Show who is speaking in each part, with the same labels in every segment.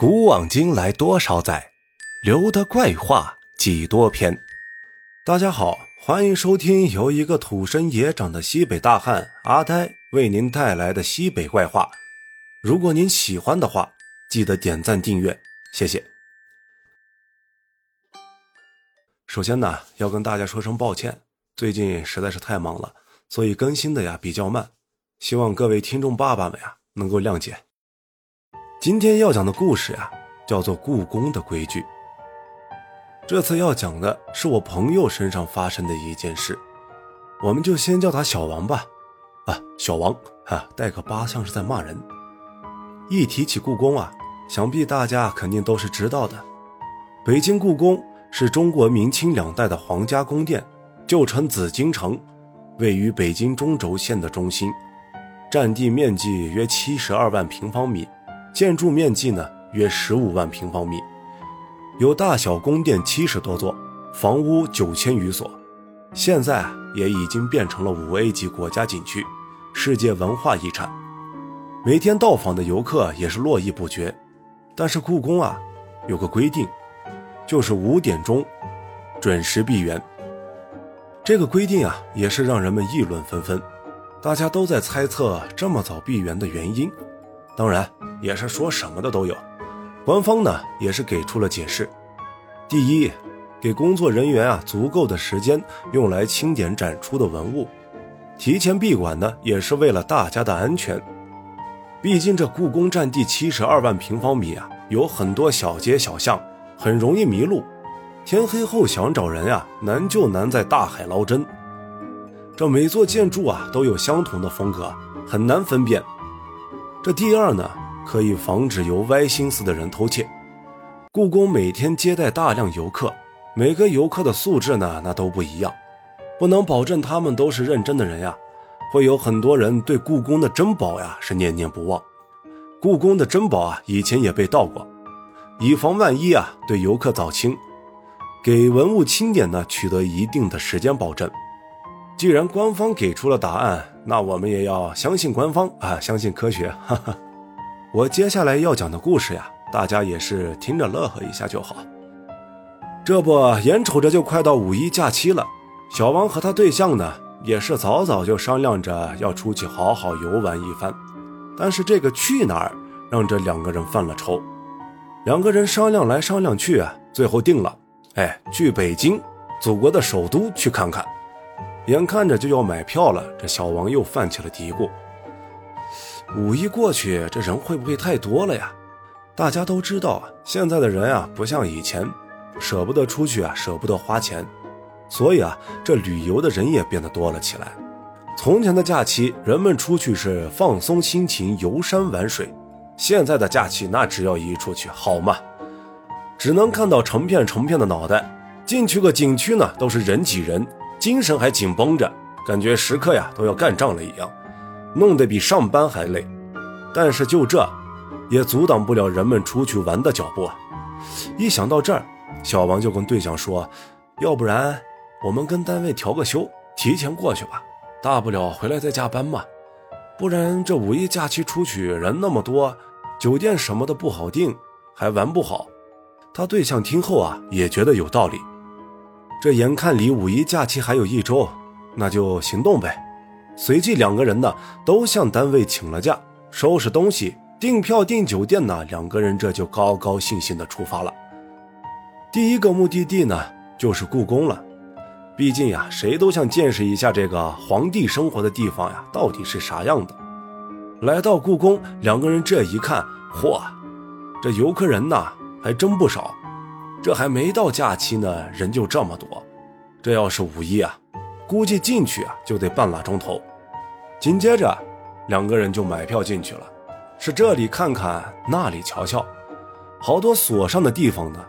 Speaker 1: 古往今来多少载，留得怪话几多篇。大家好，欢迎收听由一个土生野长的西北大汉阿呆为您带来的西北怪话。如果您喜欢的话，记得点赞订阅，谢谢。首先呢，要跟大家说声抱歉，最近实在是太忙了，所以更新的呀比较慢，希望各位听众爸爸们呀能够谅解。今天要讲的故事呀，叫做《故宫的规矩》。这次要讲的是我朋友身上发生的一件事，我们就先叫他小王吧。啊，小王啊，带个八像是在骂人。一提起故宫啊，想必大家肯定都是知道的。北京故宫是中国明清两代的皇家宫殿，旧称紫禁城，位于北京中轴线的中心，占地面积约七十二万平方米。建筑面积呢约十五万平方米，有大小宫殿七十多座，房屋九千余所，现在也已经变成了五 A 级国家景区，世界文化遗产。每天到访的游客也是络绎不绝。但是故宫啊有个规定，就是五点钟准时闭园。这个规定啊也是让人们议论纷纷，大家都在猜测这么早闭园的原因。当然。也是说什么的都有，官方呢也是给出了解释。第一，给工作人员啊足够的时间用来清点展出的文物，提前闭馆呢也是为了大家的安全。毕竟这故宫占地七十二万平方米啊，有很多小街小巷，很容易迷路。天黑后想找人呀，难就难在大海捞针。这每座建筑啊都有相同的风格，很难分辨。这第二呢？可以防止有歪心思的人偷窃。故宫每天接待大量游客，每个游客的素质呢，那都不一样，不能保证他们都是认真的人呀。会有很多人对故宫的珍宝呀是念念不忘。故宫的珍宝啊，以前也被盗过，以防万一啊，对游客早清，给文物清点呢，取得一定的时间保证。既然官方给出了答案，那我们也要相信官方啊，相信科学，哈哈。我接下来要讲的故事呀，大家也是听着乐呵一下就好。这不，眼瞅着就快到五一假期了，小王和他对象呢，也是早早就商量着要出去好好游玩一番。但是这个去哪儿，让这两个人犯了愁。两个人商量来商量去啊，最后定了，哎，去北京，祖国的首都去看看。眼看着就要买票了，这小王又犯起了嘀咕。五一过去，这人会不会太多了呀？大家都知道啊，现在的人啊，不像以前，舍不得出去啊，舍不得花钱，所以啊，这旅游的人也变得多了起来。从前的假期，人们出去是放松心情、游山玩水；现在的假期，那只要一出去，好嘛，只能看到成片成片的脑袋。进去个景区呢，都是人挤人，精神还紧绷着，感觉时刻呀都要干仗了一样。弄得比上班还累，但是就这，也阻挡不了人们出去玩的脚步啊！一想到这儿，小王就跟对象说：“要不然我们跟单位调个休，提前过去吧，大不了回来再加班嘛。不然这五一假期出去人那么多，酒店什么的不好订，还玩不好。”他对象听后啊，也觉得有道理。这眼看离五一假期还有一周，那就行动呗。随即，两个人呢都向单位请了假，收拾东西、订票、订酒店呢。两个人这就高高兴兴的出发了。第一个目的地呢就是故宫了，毕竟呀，谁都想见识一下这个皇帝生活的地方呀到底是啥样的。来到故宫，两个人这一看，嚯，这游客人呐还真不少。这还没到假期呢，人就这么多。这要是五一啊！估计进去啊就得半拉钟头，紧接着两个人就买票进去了，是这里看看，那里瞧瞧，好多锁上的地方呢，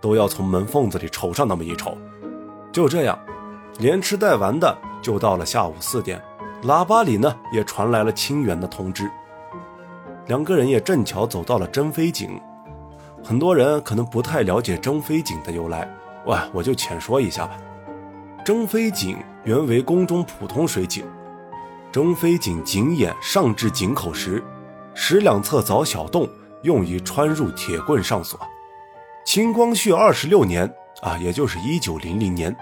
Speaker 1: 都要从门缝子里瞅上那么一瞅。就这样，连吃带玩的，就到了下午四点，喇叭里呢也传来了清远的通知。两个人也正巧走到了珍妃井，很多人可能不太了解珍妃井的由来，哇，我就浅说一下吧。珍妃井原为宫中普通水井，珍妃井井眼上至井口时，石两侧凿小洞，用以穿入铁棍上锁。清光绪二十六年啊，也就是一九零零年，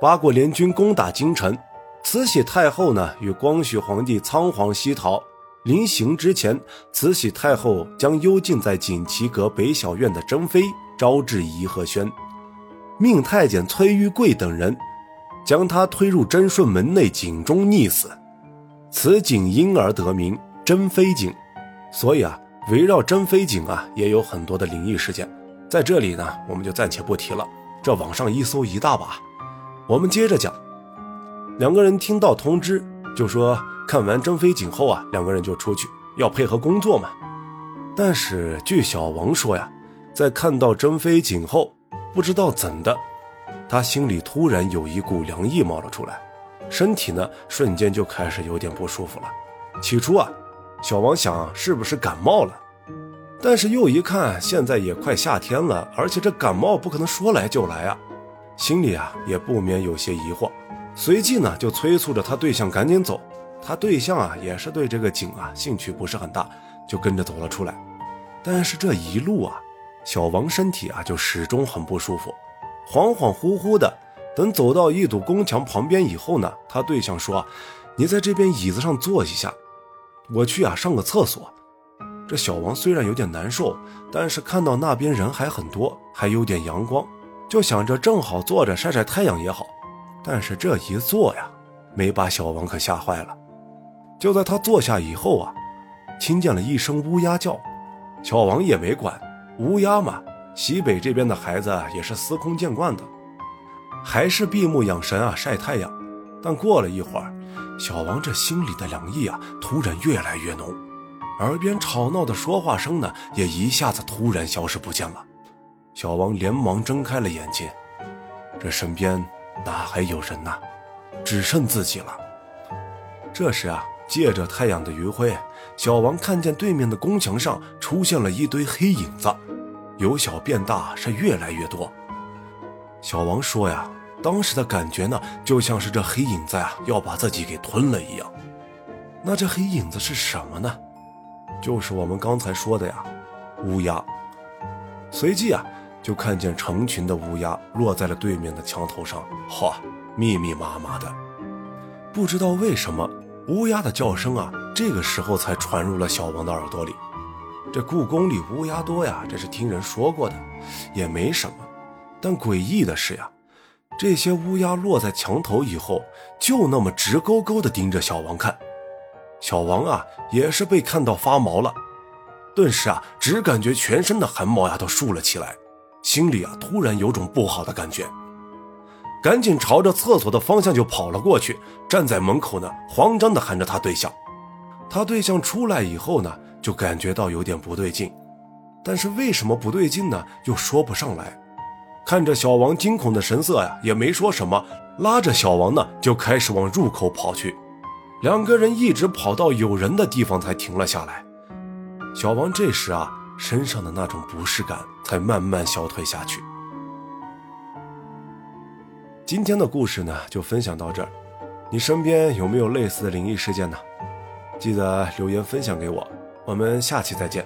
Speaker 1: 八国联军攻打京城，慈禧太后呢与光绪皇帝仓皇西逃。临行之前，慈禧太后将幽禁在锦旗阁北小院的珍妃招至颐和轩，命太监崔玉贵等人将她推入贞顺门内井中溺死。此井因而得名珍妃井。所以啊，围绕珍妃井啊，也有很多的灵异事件。在这里呢，我们就暂且不提了。这网上一搜一大把。我们接着讲，两个人听到通知，就说。看完珍妃井后啊，两个人就出去要配合工作嘛。但是据小王说呀，在看到珍妃井后，不知道怎的，他心里突然有一股凉意冒了出来，身体呢瞬间就开始有点不舒服了。起初啊，小王想是不是感冒了，但是又一看现在也快夏天了，而且这感冒不可能说来就来啊，心里啊也不免有些疑惑，随即呢就催促着他对象赶紧走。他对象啊，也是对这个井啊兴趣不是很大，就跟着走了出来。但是这一路啊，小王身体啊就始终很不舒服，恍恍惚惚的。等走到一堵宫墙旁边以后呢，他对象说：“你在这边椅子上坐一下，我去啊上个厕所。”这小王虽然有点难受，但是看到那边人还很多，还有点阳光，就想着正好坐着晒晒太阳也好。但是这一坐呀，没把小王可吓坏了。就在他坐下以后啊，听见了一声乌鸦叫，小王也没管，乌鸦嘛，西北这边的孩子也是司空见惯的，还是闭目养神啊，晒太阳。但过了一会儿，小王这心里的凉意啊，突然越来越浓，耳边吵闹的说话声呢，也一下子突然消失不见了。小王连忙睁开了眼睛，这身边哪还有人呐？只剩自己了。这时啊。借着太阳的余晖，小王看见对面的宫墙上出现了一堆黑影子，由小变大，是越来越多。小王说呀，当时的感觉呢，就像是这黑影子啊要把自己给吞了一样。那这黑影子是什么呢？就是我们刚才说的呀，乌鸦。随即啊，就看见成群的乌鸦落在了对面的墙头上，嚯，密密麻麻的，不知道为什么。乌鸦的叫声啊，这个时候才传入了小王的耳朵里。这故宫里乌鸦多呀，这是听人说过的，也没什么。但诡异的是呀，这些乌鸦落在墙头以后，就那么直勾勾地盯着小王看。小王啊，也是被看到发毛了，顿时啊，只感觉全身的汗毛呀都竖了起来，心里啊突然有种不好的感觉。赶紧朝着厕所的方向就跑了过去，站在门口呢，慌张地喊着他对象。他对象出来以后呢，就感觉到有点不对劲，但是为什么不对劲呢？又说不上来。看着小王惊恐的神色呀，也没说什么，拉着小王呢就开始往入口跑去。两个人一直跑到有人的地方才停了下来。小王这时啊，身上的那种不适感才慢慢消退下去。今天的故事呢，就分享到这儿。你身边有没有类似的灵异事件呢？记得留言分享给我。我们下期再见。